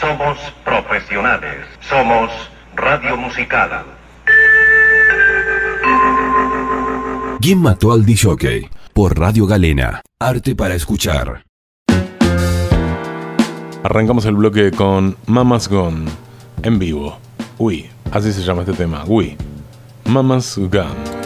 Somos profesionales. Somos Radio Musical. ¿Quién mató al DJ? Por Radio Galena. Arte para escuchar. Arrancamos el bloque con Mamas Gone en vivo. Uy, así se llama este tema. Uy, Mamas Gone.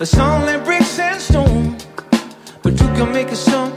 That's only bricks and stone, but you can make it song.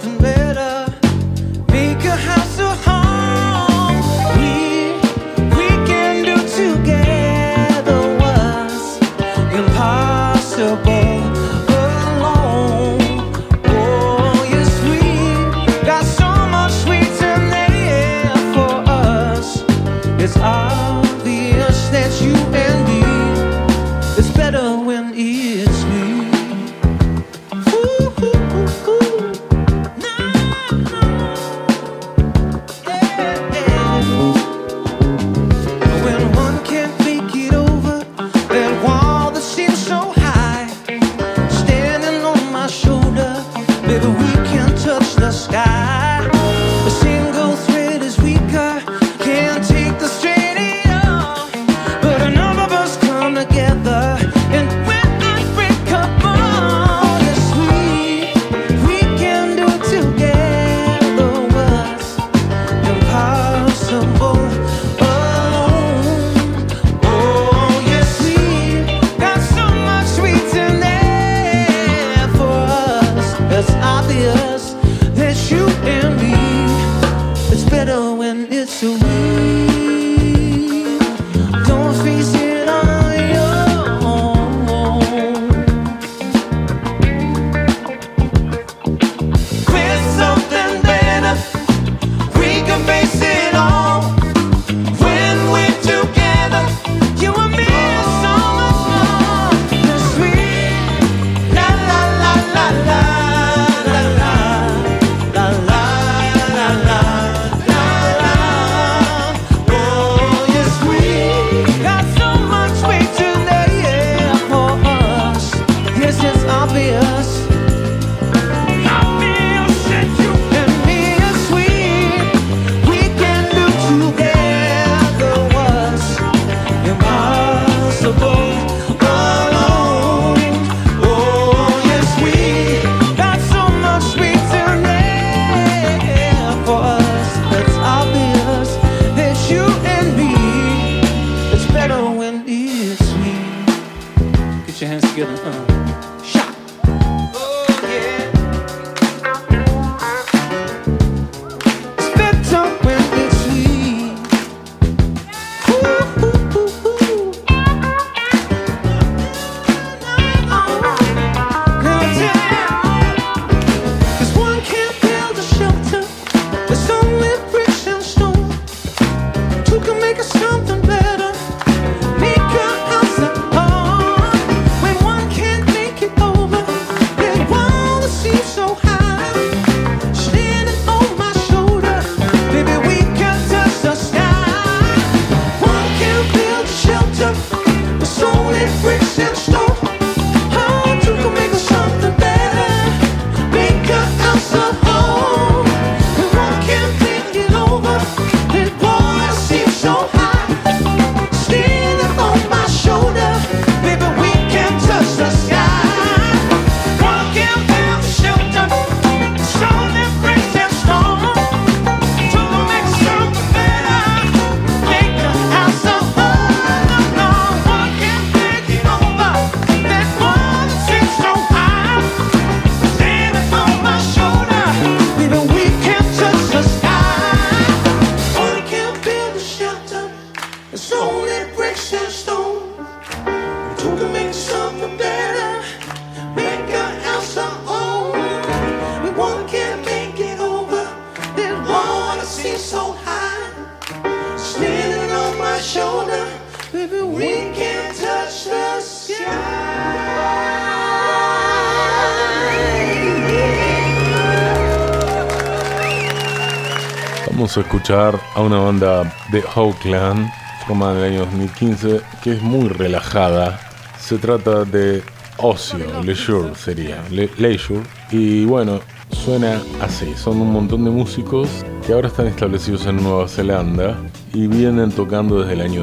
Vamos a escuchar a una banda de Oakland formada en el año 2015 que es muy relajada. Se trata de ocio, leisure sería, le- leisure. Y bueno, suena así. Son un montón de músicos que ahora están establecidos en Nueva Zelanda y vienen tocando desde el año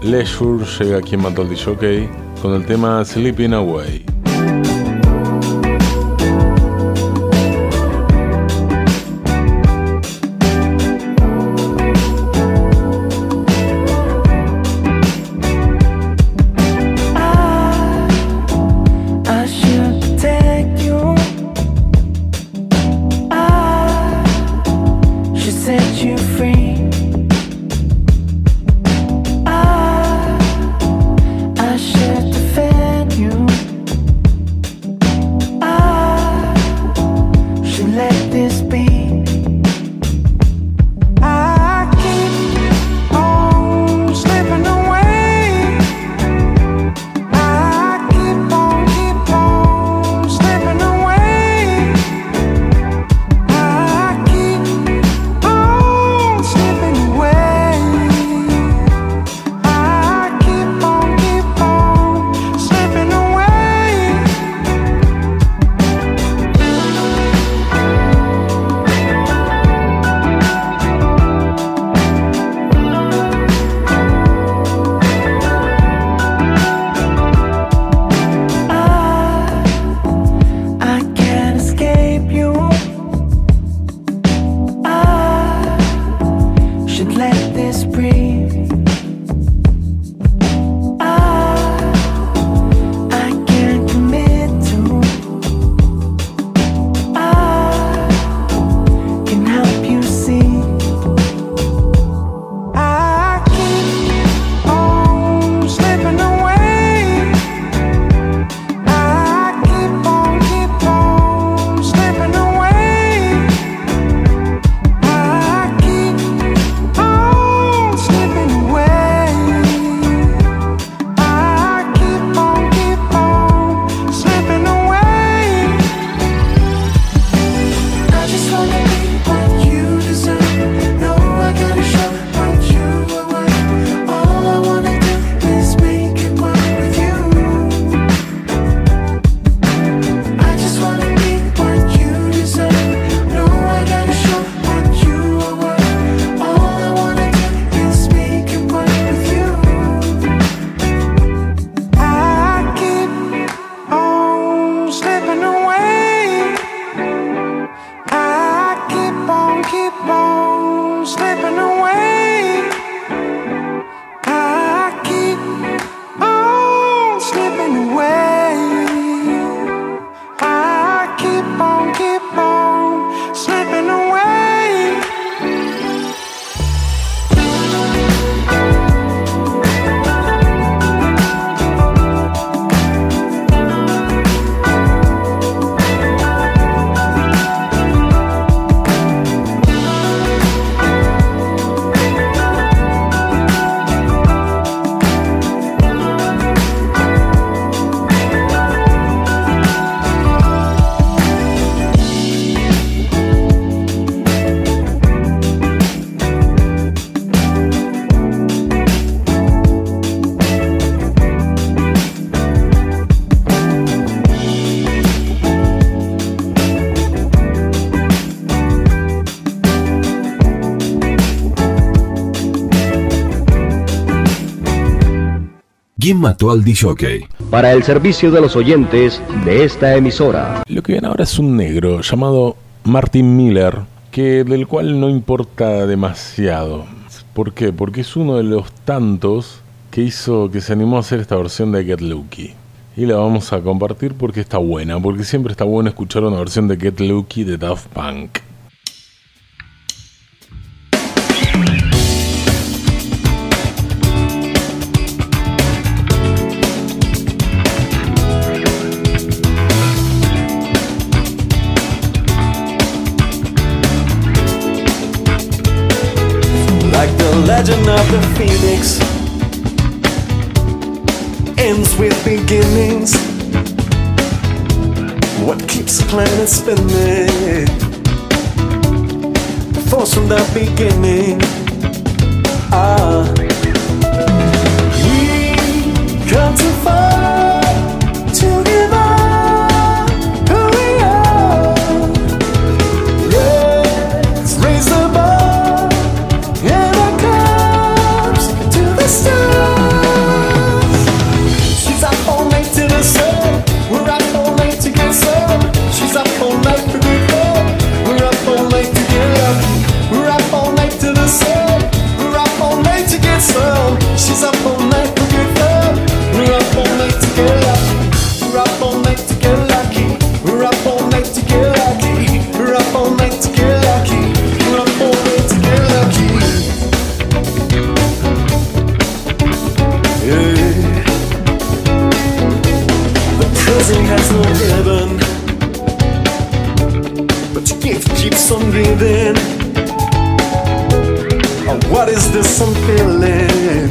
2000. Leisure llega aquí en Matol Jockey con el tema Sleeping Away. ¿Quién mató al DJ? para el servicio de los oyentes de esta emisora. Lo que viene ahora es un negro llamado Martin Miller, que del cual no importa demasiado. ¿Por qué? Porque es uno de los tantos que hizo que se animó a hacer esta versión de Get Lucky. Y la vamos a compartir porque está buena, porque siempre está bueno escuchar una versión de Get Lucky de Daft Punk. planet spinning. The force from the beginning. Ah. breathing? Oh, what is this I'm feeling?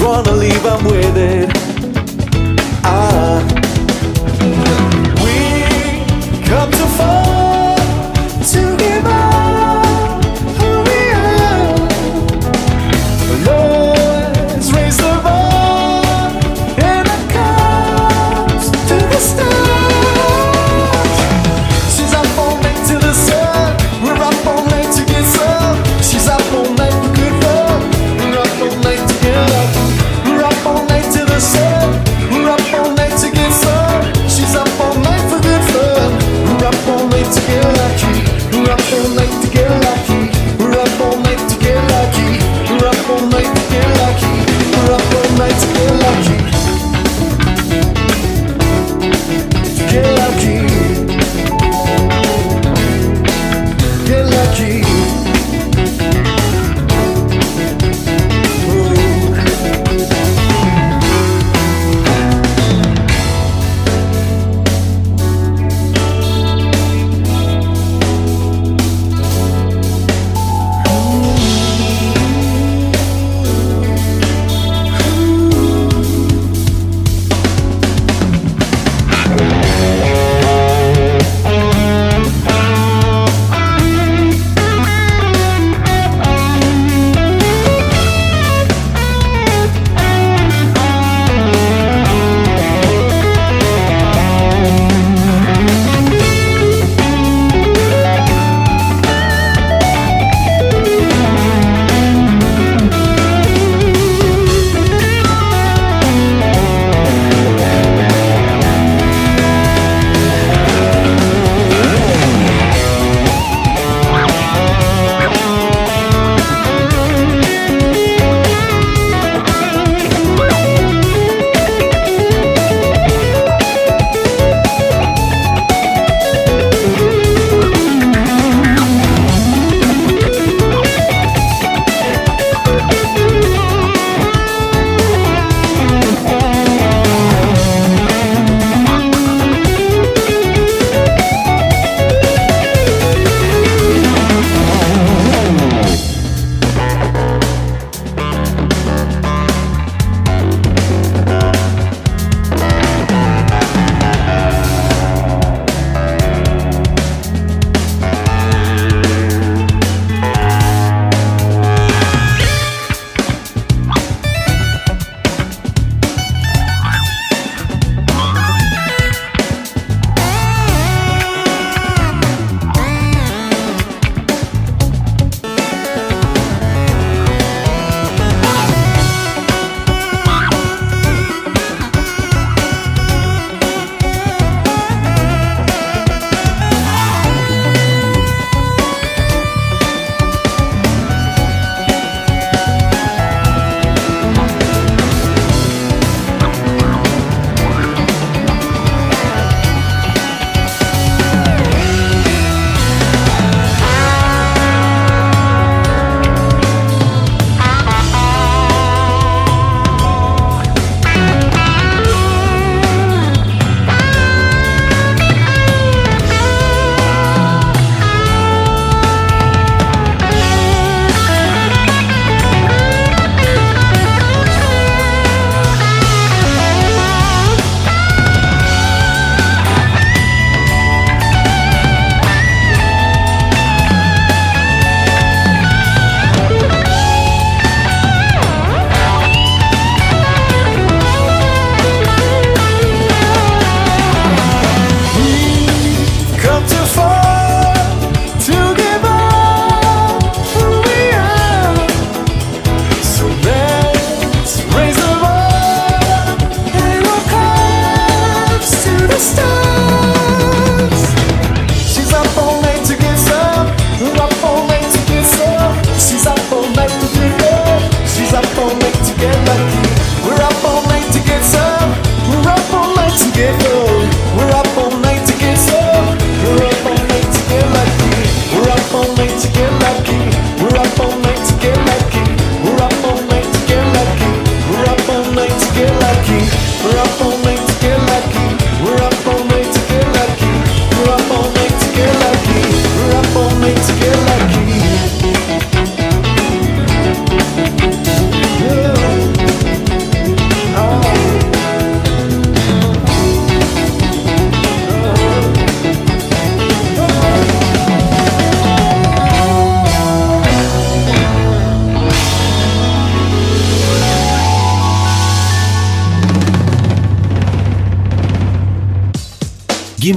Wanna leave, I'm it? Ah.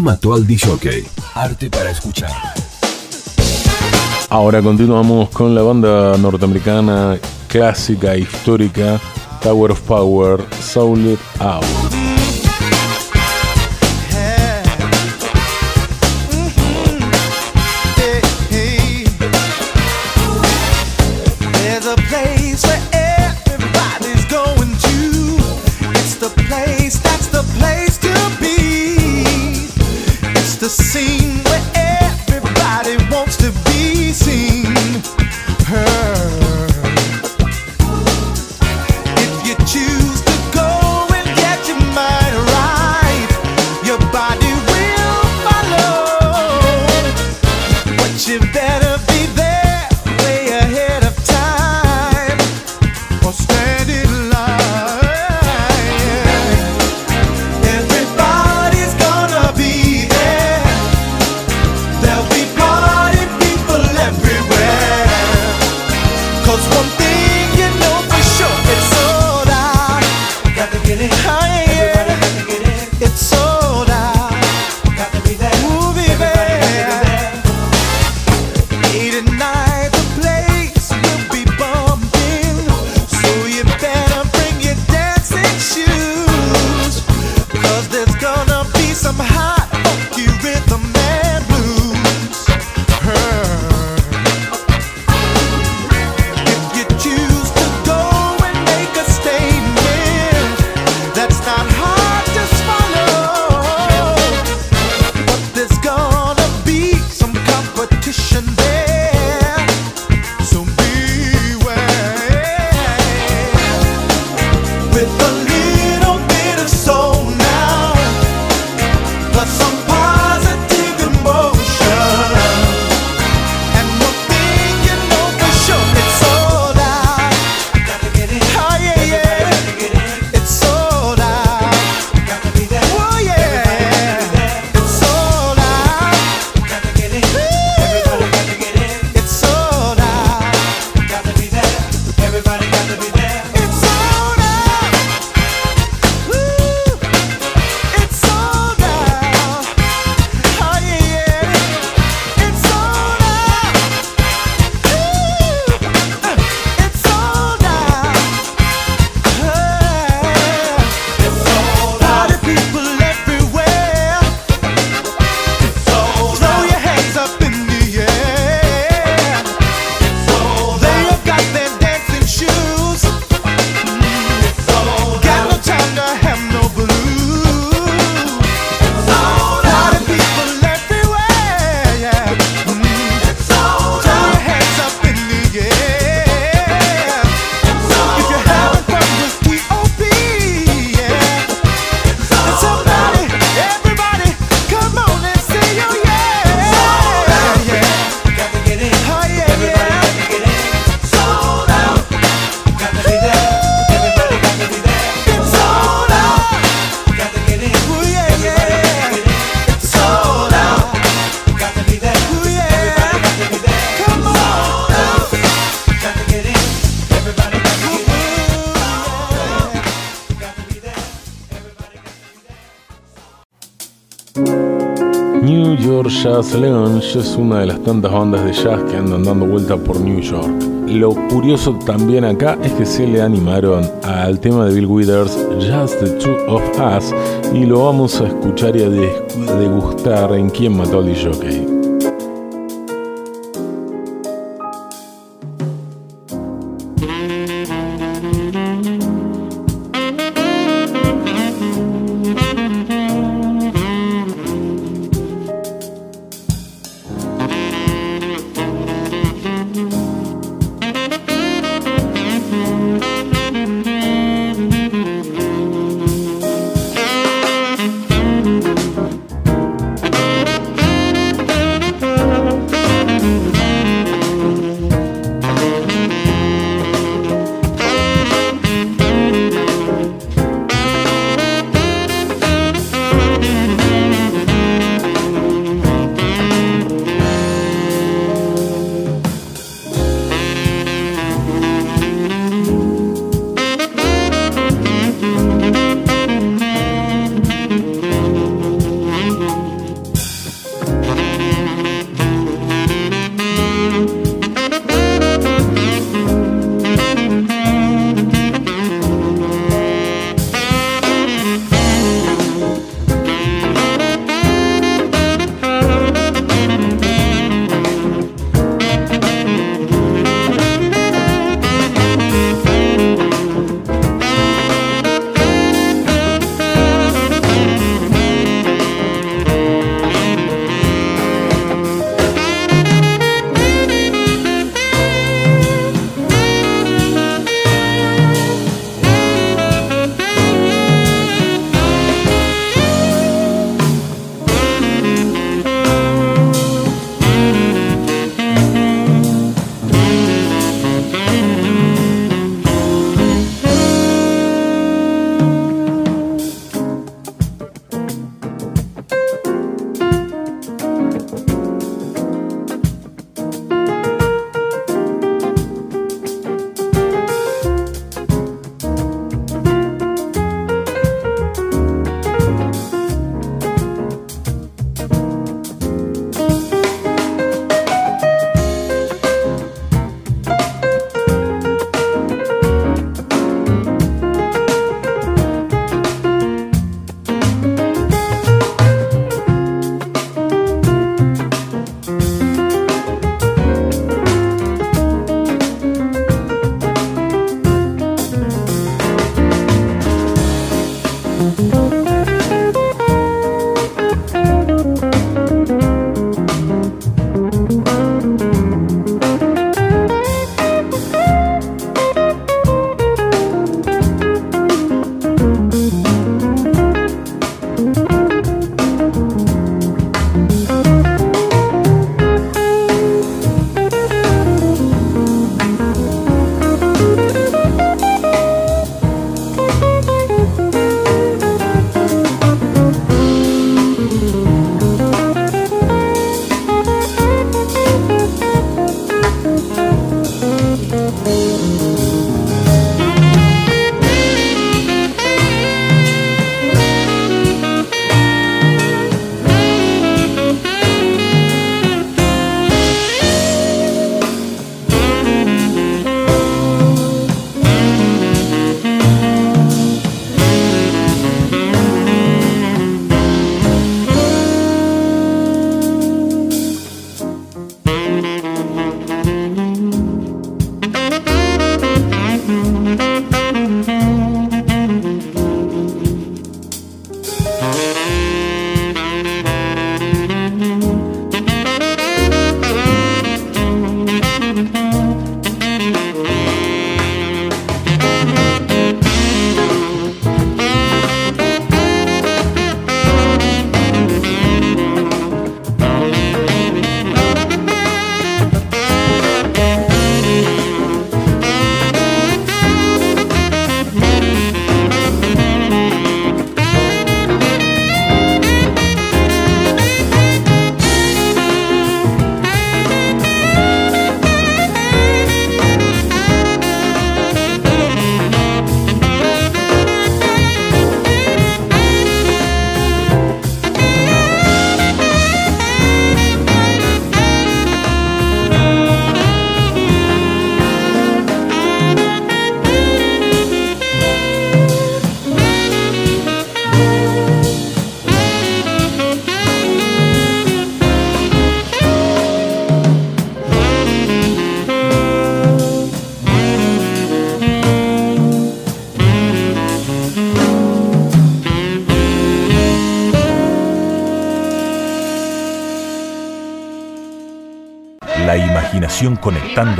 mató DJ. Arte para escuchar. Ahora continuamos con la banda norteamericana clásica, histórica, Tower of Power, Soul it Out. Jazz Lounge es una de las tantas bandas de jazz que andan dando vuelta por New York. Lo curioso también acá es que se le animaron al tema de Bill Withers, Just the Two of Us, y lo vamos a escuchar y a degustar en Quién Mató al DJ.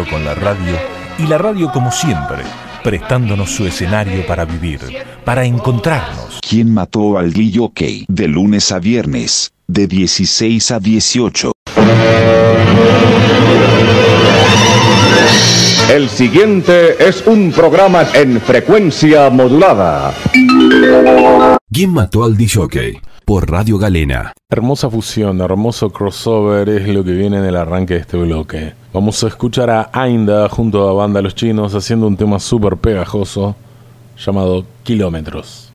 con la radio y la radio como siempre, prestándonos su escenario para vivir, para encontrarnos. ¿Quién mató al Guillo Key? De lunes a viernes, de 16 a 18. El siguiente es un programa en frecuencia modulada. ¿Quién mató al DJ? por Radio Galena. Hermosa fusión, hermoso crossover es lo que viene en el arranque de este bloque. Vamos a escuchar a Ainda junto a Banda Los Chinos haciendo un tema súper pegajoso llamado Kilómetros.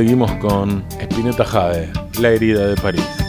Seguimos con Spinetta Jade, La herida de París.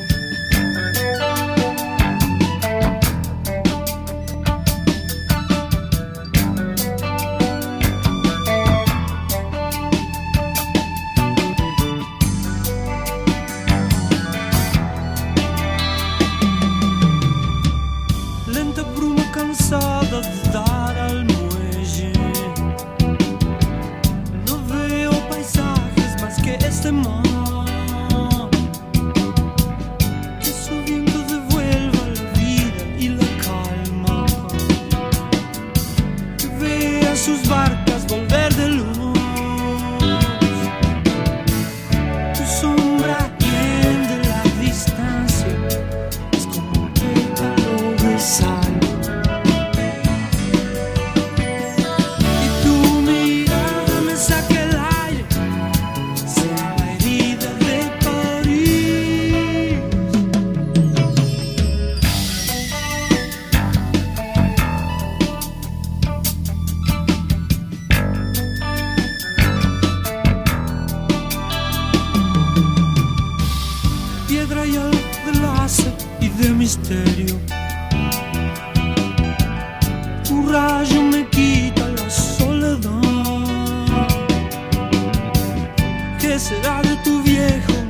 Tu viejo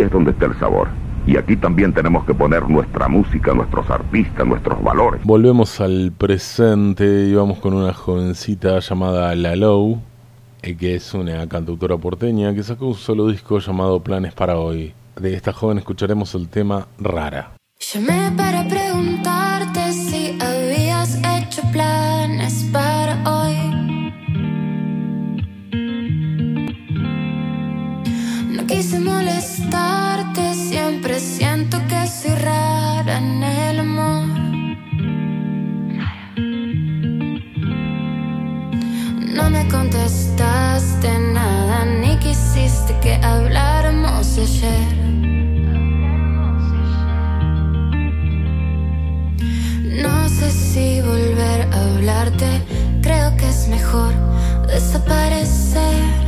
Es donde está el sabor. Y aquí también tenemos que poner nuestra música, nuestros artistas, nuestros valores. Volvemos al presente y vamos con una jovencita llamada Lalou, eh, que es una cantautora porteña que sacó un solo disco llamado Planes para hoy. De esta joven escucharemos el tema Rara. Llamé para preguntarte contestaste nada, ni quisiste que habláramos ayer. No sé si volver a hablarte, creo que es mejor desaparecer.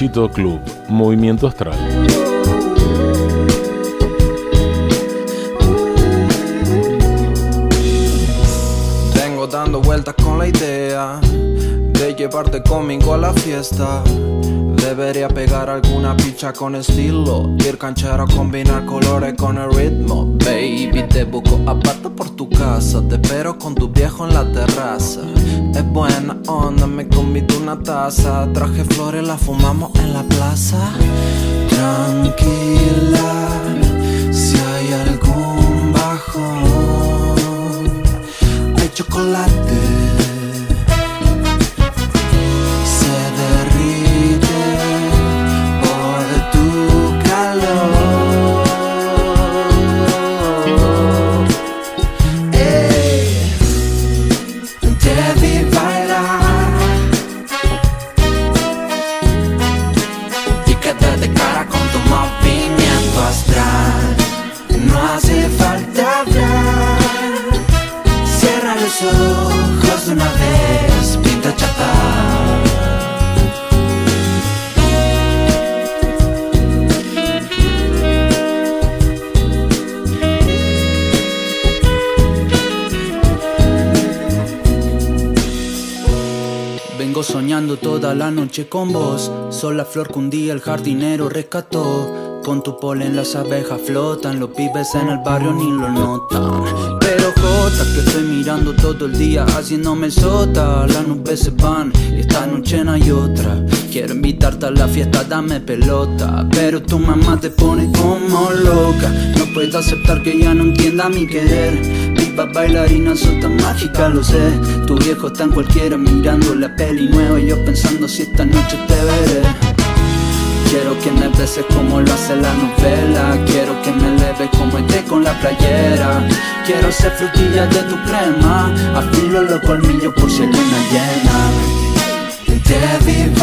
Gauchito Club, Movimiento Astral. Vengo dando vueltas con la idea de llevarte conmigo a la fiesta. Debería pegar alguna picha con estilo. Ir canchero, combinar colores con el ritmo. Baby, te busco aparte por tu casa. Te espero con tu viejo en la terraza. Es buena onda, me convido una taza. Traje flores, la fumamos en la plaza. Tranquila, con vos. Soy la flor que un día el jardinero rescató. Con tu polen las abejas flotan, los pibes en el barrio ni lo notan. Pero Jota, que estoy mirando todo el día haciéndome sota. Las nubes se van y esta noche no hay otra. Quiero invitarte a la fiesta, dame pelota. Pero tu mamá te pone como loca. No puedo aceptar que ya no entienda mi querer. Viva bailarina, sos tan mágica, lo sé. Tu viejo está en cualquiera mirando la peli nueva. Y yo pensando si esta noche te veré. Quiero que me beses como lo hace la novela Quiero que me leve como esté con la playera Quiero ser frutilla de tu crema Afilo los colmillos por si hay luna llena Te vi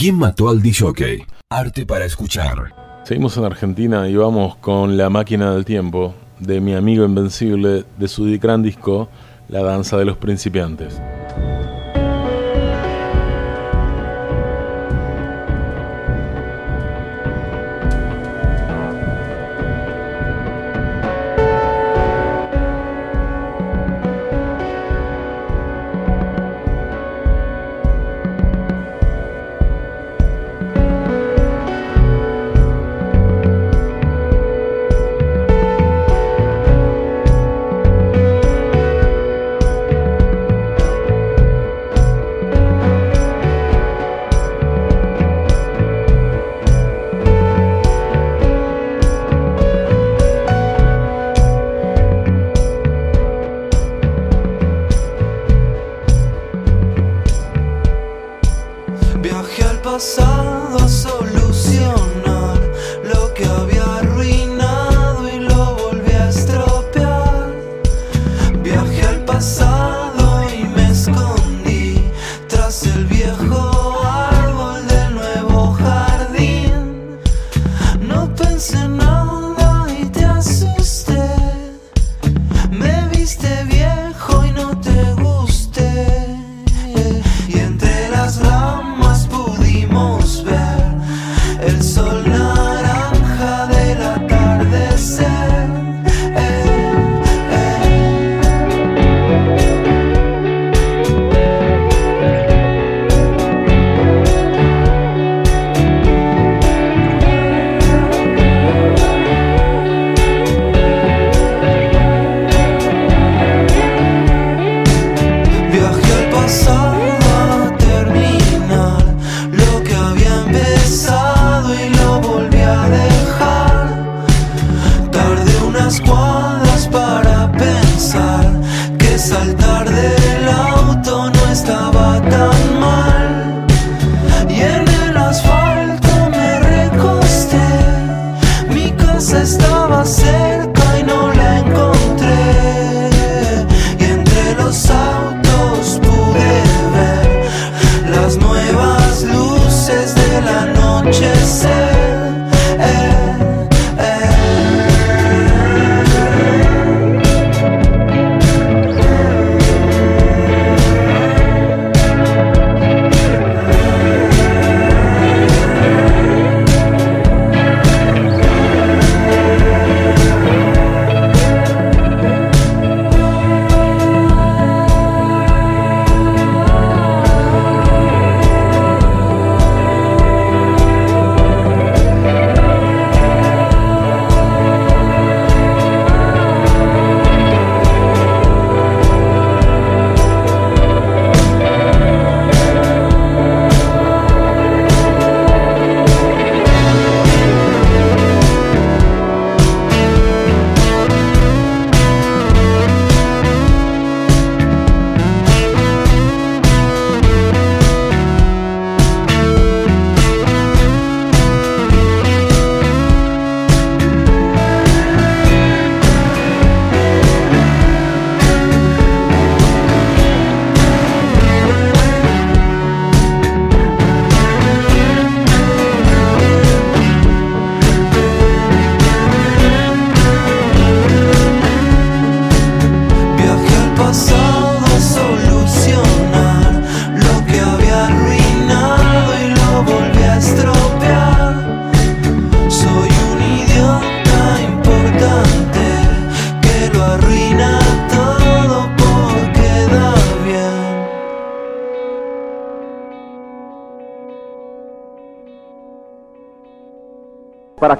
¿Quién mató al DJ? Arte para escuchar. Seguimos en Argentina y vamos con La máquina del tiempo de mi amigo invencible de su gran disco La danza de los principiantes.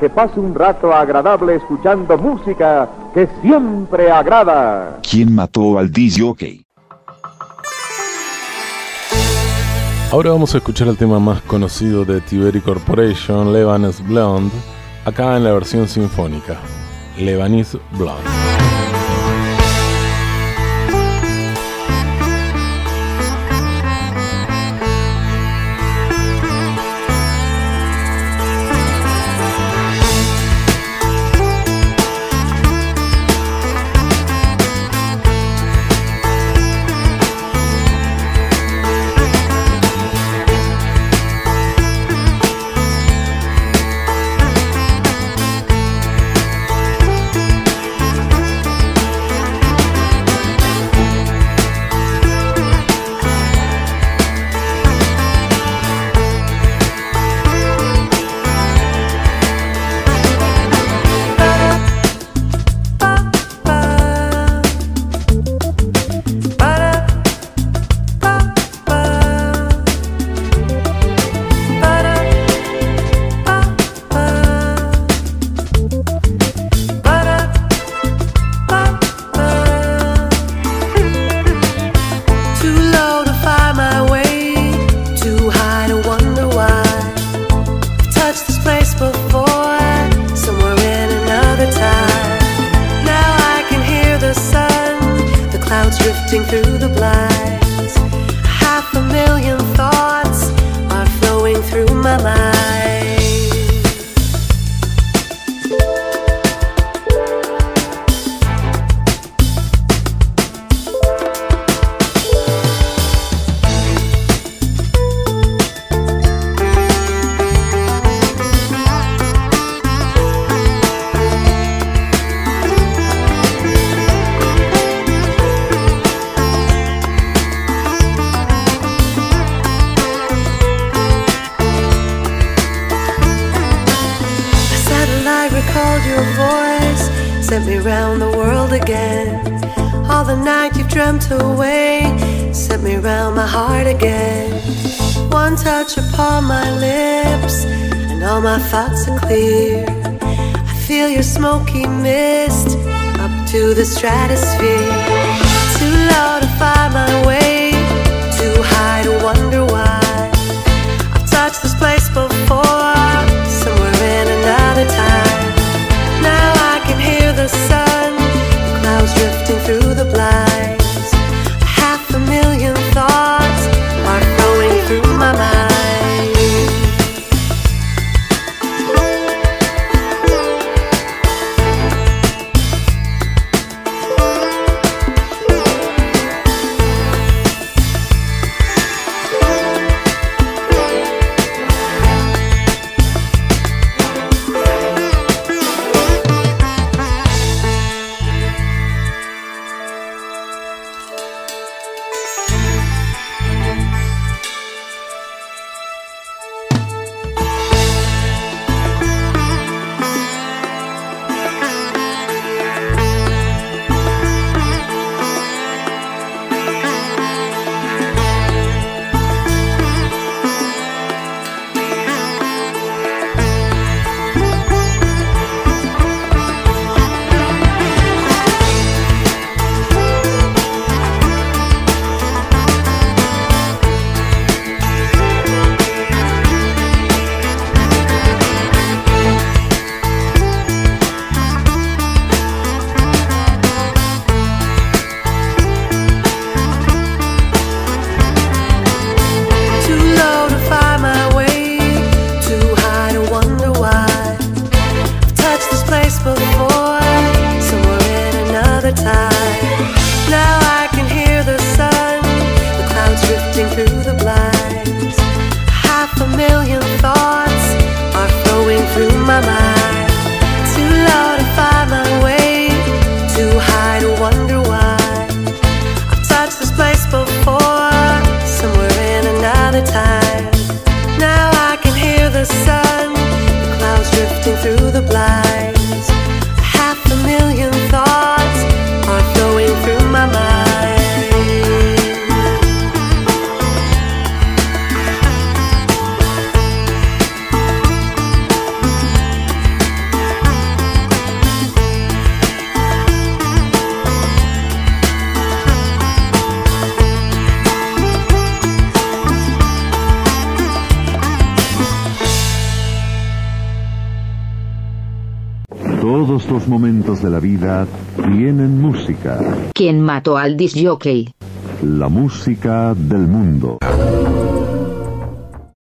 que pase un rato agradable escuchando música que siempre agrada. ¿Quién mató al DJ? Ahora vamos a escuchar el tema más conocido de Tiberi Corporation, Lebanese Blonde, acá en la versión sinfónica. Lebanese Blonde. sent me round the world again. All the night you've dreamt away sent me round my heart again. One touch upon my lips, and all my thoughts are clear. I feel your smoky mist up to the stratosphere. Too low to find my way. La música del mundo.